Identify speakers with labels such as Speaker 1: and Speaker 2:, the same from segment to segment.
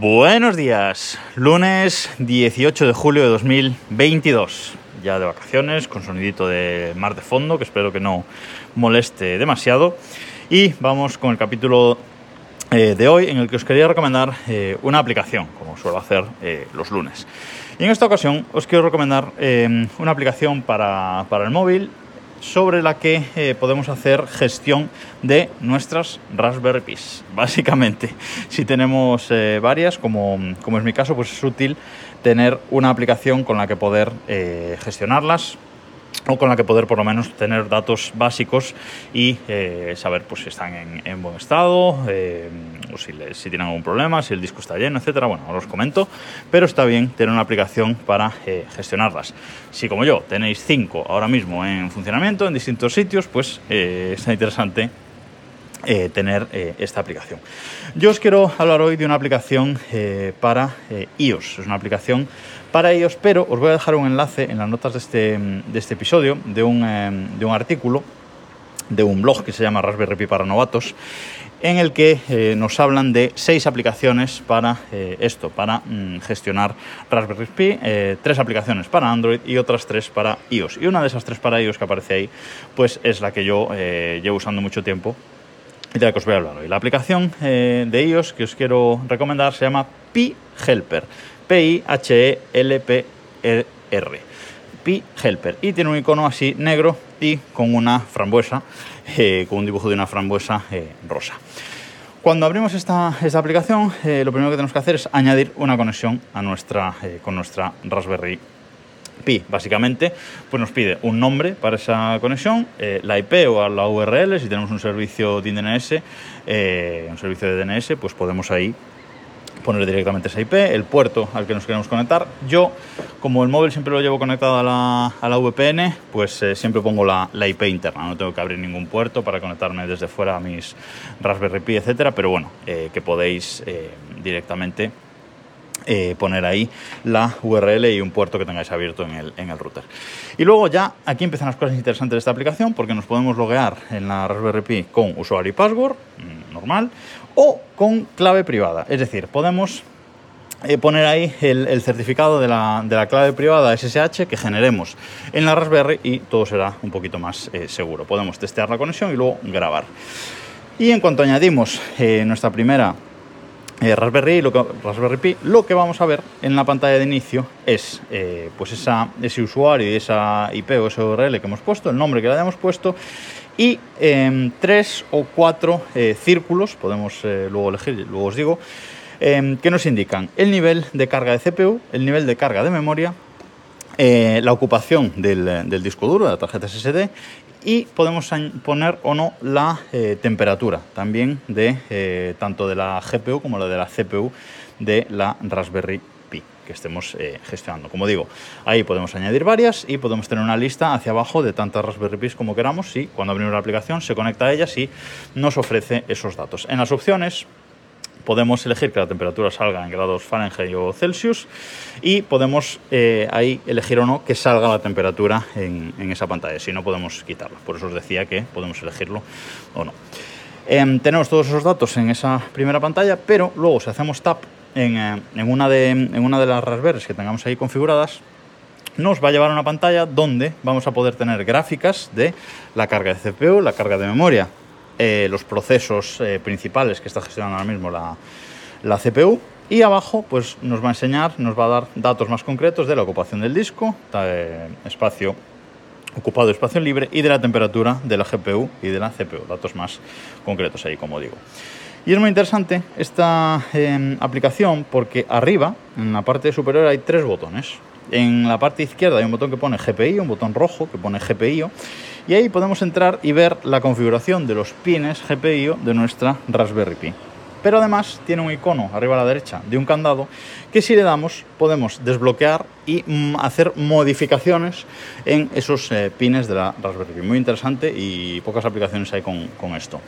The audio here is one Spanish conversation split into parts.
Speaker 1: Buenos días, lunes 18 de julio de 2022, ya de vacaciones, con sonidito de mar de fondo, que espero que no moleste demasiado. Y vamos con el capítulo eh, de hoy, en el que os quería recomendar eh, una aplicación, como suelo hacer eh, los lunes. Y en esta ocasión os quiero recomendar una aplicación para, para el móvil sobre la que eh, podemos hacer gestión de nuestras Raspberry Pis. Básicamente, si tenemos eh, varias, como, como, es mi caso, pues es útil tener una aplicación con la que poder eh, gestionarlas o con la que poder por lo menos tener datos básicos y eh, saber pues, si están en, en buen estado, eh, o si, si, tienen algún problema, si el disco está lleno, etcétera. Bueno, ahora os comento, pero está bien tener una aplicación para eh, gestionarlas. Si como yo tenéis cinco ahora mismo en funcionamiento en distintos sitios, pues está interesante eh, tener eh, esta aplicación. Yo os quiero hablar hoy de una aplicación eh, para iOS. Es una aplicación para iOS, pero os voy a dejar un enlace en las notas de este, de este episodio de un, de un artículo de un blog que se llama Raspberry Pi para novatos, en el que nos hablan de seis aplicaciones para esto, para mm, gestionar Raspberry Pi, tres aplicaciones para Android y otras tres para iOS. Y una de esas tres para iOS que aparece ahí, pues es la que yo llevo usando mucho tiempo y de la que os voy a hablar hoy. La aplicación de iOS que os quiero recomendar se llama Pi Helper, P-I-H-E-L-P-R. Pi Helper y tiene un icono así negro y con una frambuesa, eh, con un dibujo de una frambuesa eh, rosa. Cuando abrimos esta, esta aplicación, eh, lo primero que tenemos que hacer es añadir una conexión a nuestra, eh, con nuestra Raspberry Pi. Básicamente, pues nos pide un nombre para esa conexión, eh, la IP o la URL. Si tenemos un servicio de DNS, un servicio de DNS, pues podemos ahí poner directamente esa IP, el puerto al que nos queremos conectar. Yo, como el móvil siempre lo llevo conectado a la, a la VPN, pues eh, siempre pongo la, la, IP interna. No tengo que abrir ningún puerto para conectarme desde fuera a mis Raspberry Pi, etcétera. Pero bueno, eh, que podéis eh, directamente eh, poner ahí la URL y un puerto que tengáis abierto en el, en el, router. Y luego ya aquí empiezan las cosas interesantes de esta aplicación porque nos podemos loguear en la Raspberry Pi con usuario y password mmm, normal o con clave privada. Es decir, podemos eh, poner ahí el, certificado de la, de la, clave privada SSH que generemos en la Raspberry y todo será un poquito más eh, seguro. Podemos testear la conexión y luego grabar. Y en cuanto añadimos nuestra primera eh, Raspberry, Raspberry Pi, lo que vamos a ver en la pantalla de inicio es eh, pues ese usuario y esa IP o esa URL que hemos puesto, el nombre que le hayamos puesto y eh, tres o cuatro eh, círculos, podemos luego elegir, luego os digo, em, que nos indican el nivel de carga de CPU, el nivel de carga de memoria, eh, la ocupación del, disco duro, de la tarjeta SSD y podemos poner o no la eh, temperatura también de eh, tanto de la GPU como la de la CPU de la Raspberry Pi que estemos gestionando. Como digo, ahí podemos añadir varias y podemos tener una lista hacia abajo de tantas Raspberry Pi como queramos y cuando abrimos la aplicación se conecta a ellas y nos ofrece esos datos. En las opciones podemos elegir que la temperatura salga en grados Fahrenheit o Celsius y podemos eh, ahí elegir o no que salga la temperatura en, en, esa pantalla, si no podemos quitarla. Por eso os decía que podemos elegirlo o no. Eh, tenemos todos esos datos en esa primera pantalla, pero luego si hacemos tap en, eh, en, una, de, en una de las Raspberries que tengamos ahí configuradas, nos va a llevar a una pantalla donde vamos a poder tener gráficas de la carga de CPU, la carga de memoria, eh, los procesos eh, principales que está gestionando ahora mismo la, la, CPU. Y abajo pues, nos va a enseñar, nos va a dar datos más concretos de la ocupación del disco, eh, espacio ocupado, espacio libre y de la temperatura de la GPU y de la CPU, datos más concretos ahí, como digo. Y es muy interesante esta eh, aplicación porque arriba, en la parte superior, hay tres botones. En la parte izquierda hay un botón que pone GPI, un botón rojo que pone GPI, y ahí podemos entrar y ver la configuración de los pines GPI de nuestra Raspberry Pi. Pero además tiene un icono arriba a la derecha de un candado que si le damos podemos desbloquear y mm, hacer modificaciones en esos eh, pines de la Raspberry Pi. Muy interesante y pocas aplicaciones hay con, con esto.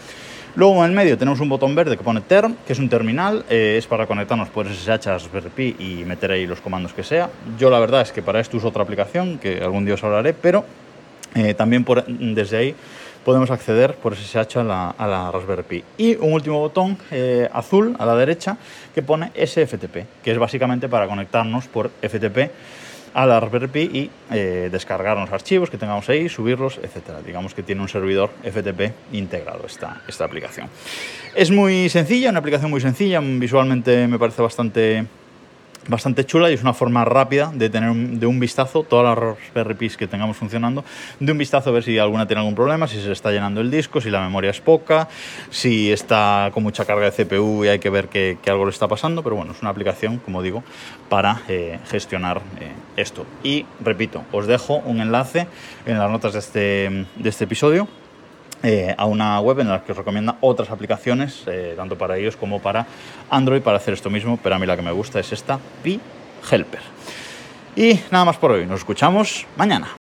Speaker 1: Luego en el medio tenemos un botón verde que pone Term, que es un terminal, eh, es para conectarnos por SSH a Raspberry Pi y meter ahí los comandos que sea. Yo la verdad es que para esto uso otra aplicación, que algún día os hablaré, pero eh, también por, desde ahí podemos acceder por SSH a la, Raspberry Pi. Y un último botón eh, azul a la derecha que pone SFTP, que es básicamente para conectarnos por FTP a la Raspberry Pi y eh, descargar los archivos que tengamos ahí, subirlos, etcétera. Digamos que tiene un servidor FTP integrado esta, esta aplicación. Es muy sencilla, una aplicación muy sencilla, visualmente me parece bastante bastante chula y es una forma rápida de tener un, de un vistazo todas las Raspberry que tengamos funcionando, de un vistazo a ver si alguna tiene algún problema, si se está llenando el disco, si la memoria es poca, si está con mucha carga de CPU y hay que ver que, que algo le está pasando, pero bueno, es una aplicación, como digo, para eh, gestionar eh, esto. Y repito, os dejo un enlace en las notas de este, de este episodio eh, a una web en la que os recomienda otras aplicaciones, eh, tanto para ellos como para Android, para hacer esto mismo, pero a mí la que me gusta es esta, Pi Helper. Y nada más por hoy, nos escuchamos mañana.